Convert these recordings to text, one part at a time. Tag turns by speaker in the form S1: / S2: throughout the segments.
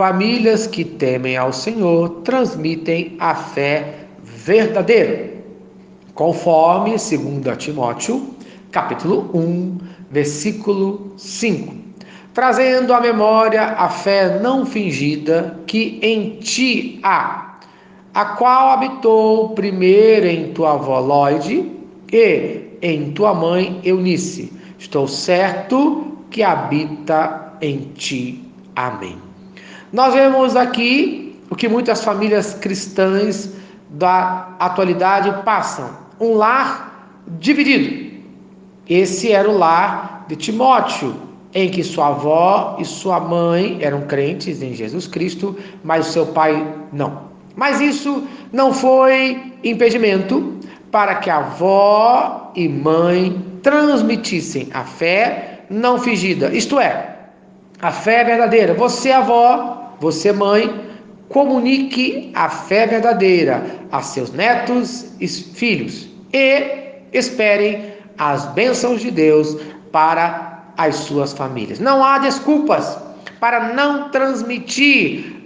S1: famílias que temem ao Senhor transmitem a fé verdadeira, conforme 2 Timóteo, capítulo 1, versículo 5, trazendo à memória a fé não fingida que em ti há, a qual habitou primeiro em tua avó Lloyd e em tua mãe Eunice. Estou certo que habita em ti. Amém. Nós vemos aqui o que muitas famílias cristãs da atualidade passam: um lar dividido. Esse era o lar de Timóteo, em que sua avó e sua mãe eram crentes em Jesus Cristo, mas seu pai não. Mas isso não foi impedimento para que avó e mãe transmitissem a fé não fingida, isto é, a fé verdadeira. Você, avó, você, mãe, comunique a fé verdadeira a seus netos e filhos e esperem as bênçãos de Deus para as suas famílias. Não há desculpas para não transmitir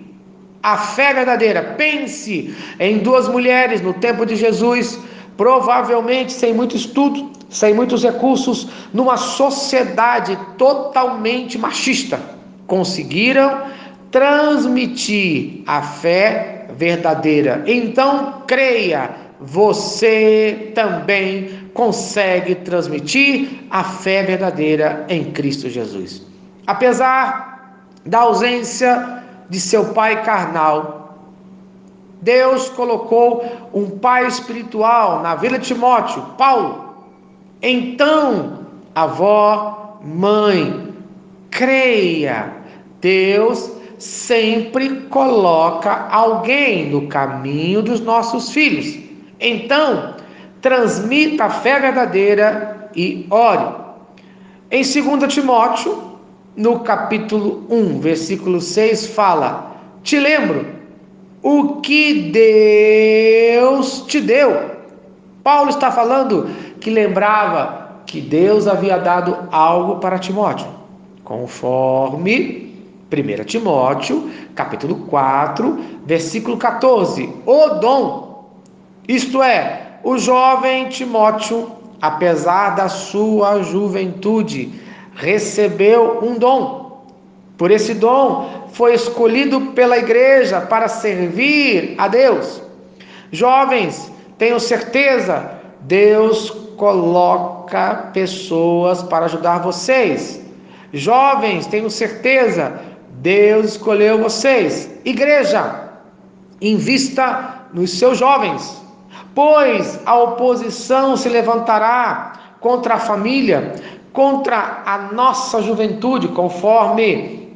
S1: a fé verdadeira. Pense em duas mulheres no tempo de Jesus provavelmente sem muito estudo, sem muitos recursos, numa sociedade totalmente machista, conseguiram transmitir a fé verdadeira. Então, creia, você também consegue transmitir a fé verdadeira em Cristo Jesus. Apesar da ausência de seu pai carnal, Deus colocou um pai espiritual na vida de Timóteo, Paulo. Então, avó, mãe, creia, Deus sempre coloca alguém no caminho dos nossos filhos. Então, transmita a fé verdadeira e ore. Em 2 Timóteo, no capítulo 1, versículo 6, fala: Te lembro o que Deus te deu. Paulo está falando que lembrava que Deus havia dado algo para Timóteo, conforme 1 Timóteo, capítulo 4, versículo 14. O dom, isto é, o jovem Timóteo, apesar da sua juventude, recebeu um dom por esse dom, foi escolhido pela igreja para servir a Deus. Jovens, tenho certeza, Deus coloca pessoas para ajudar vocês. Jovens, tenho certeza, Deus escolheu vocês. Igreja, invista nos seus jovens, pois a oposição se levantará contra a família, contra a nossa juventude, conforme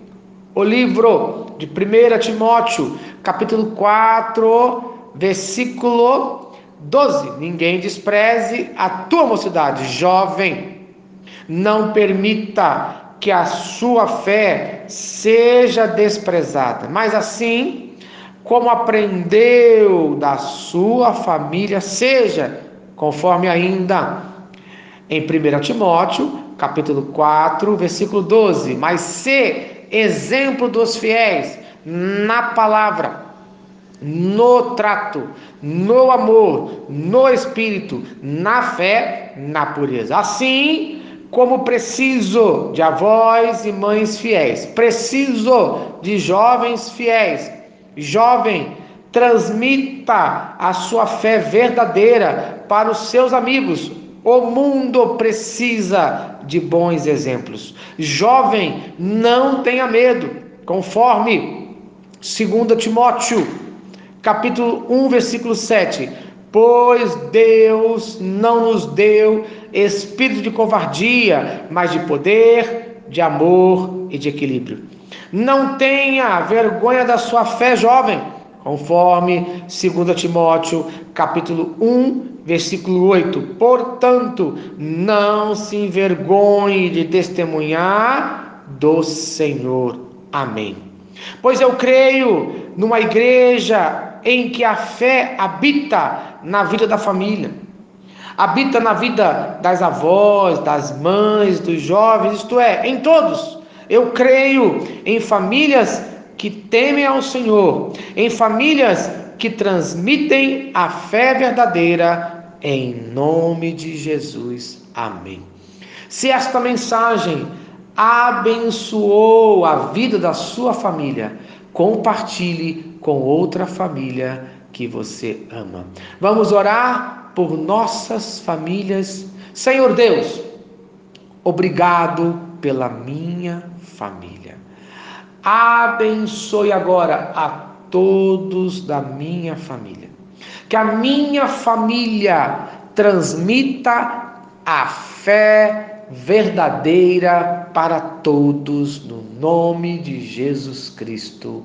S1: o livro de 1 Timóteo, capítulo 4, versículo 12: Ninguém despreze a tua mocidade, jovem, não permita que a sua fé seja desprezada, mas assim como aprendeu da sua família, seja conforme ainda em 1 Timóteo, capítulo 4, versículo 12, mas se exemplo dos fiéis na palavra, no trato, no amor, no espírito, na fé, na pureza. Assim como preciso de avós e mães fiéis, preciso de jovens fiéis. Jovem, transmita a sua fé verdadeira para os seus amigos, o mundo precisa de bons exemplos. Jovem, não tenha medo, conforme 2 Timóteo, capítulo 1, versículo 7. Pois Deus não nos deu espírito de covardia, mas de poder, de amor e de equilíbrio. Não tenha vergonha da sua fé, jovem, conforme 2 Timóteo, capítulo 1, versículo 8: Portanto, não se envergonhe de testemunhar do Senhor. Amém. Pois eu creio numa igreja em que a fé habita na vida da família, habita na vida das avós, das mães, dos jovens, isto é, em todos. Eu creio em famílias que temem ao Senhor, em famílias que transmitem a fé verdadeira, em nome de Jesus. Amém. Se esta mensagem abençoou a vida da sua família, compartilhe com outra família que você ama. Vamos orar por nossas famílias. Senhor Deus, obrigado pela minha família. Abençoe agora a todos da minha família. Que a minha família transmita a fé verdadeira para todos, no nome de Jesus Cristo.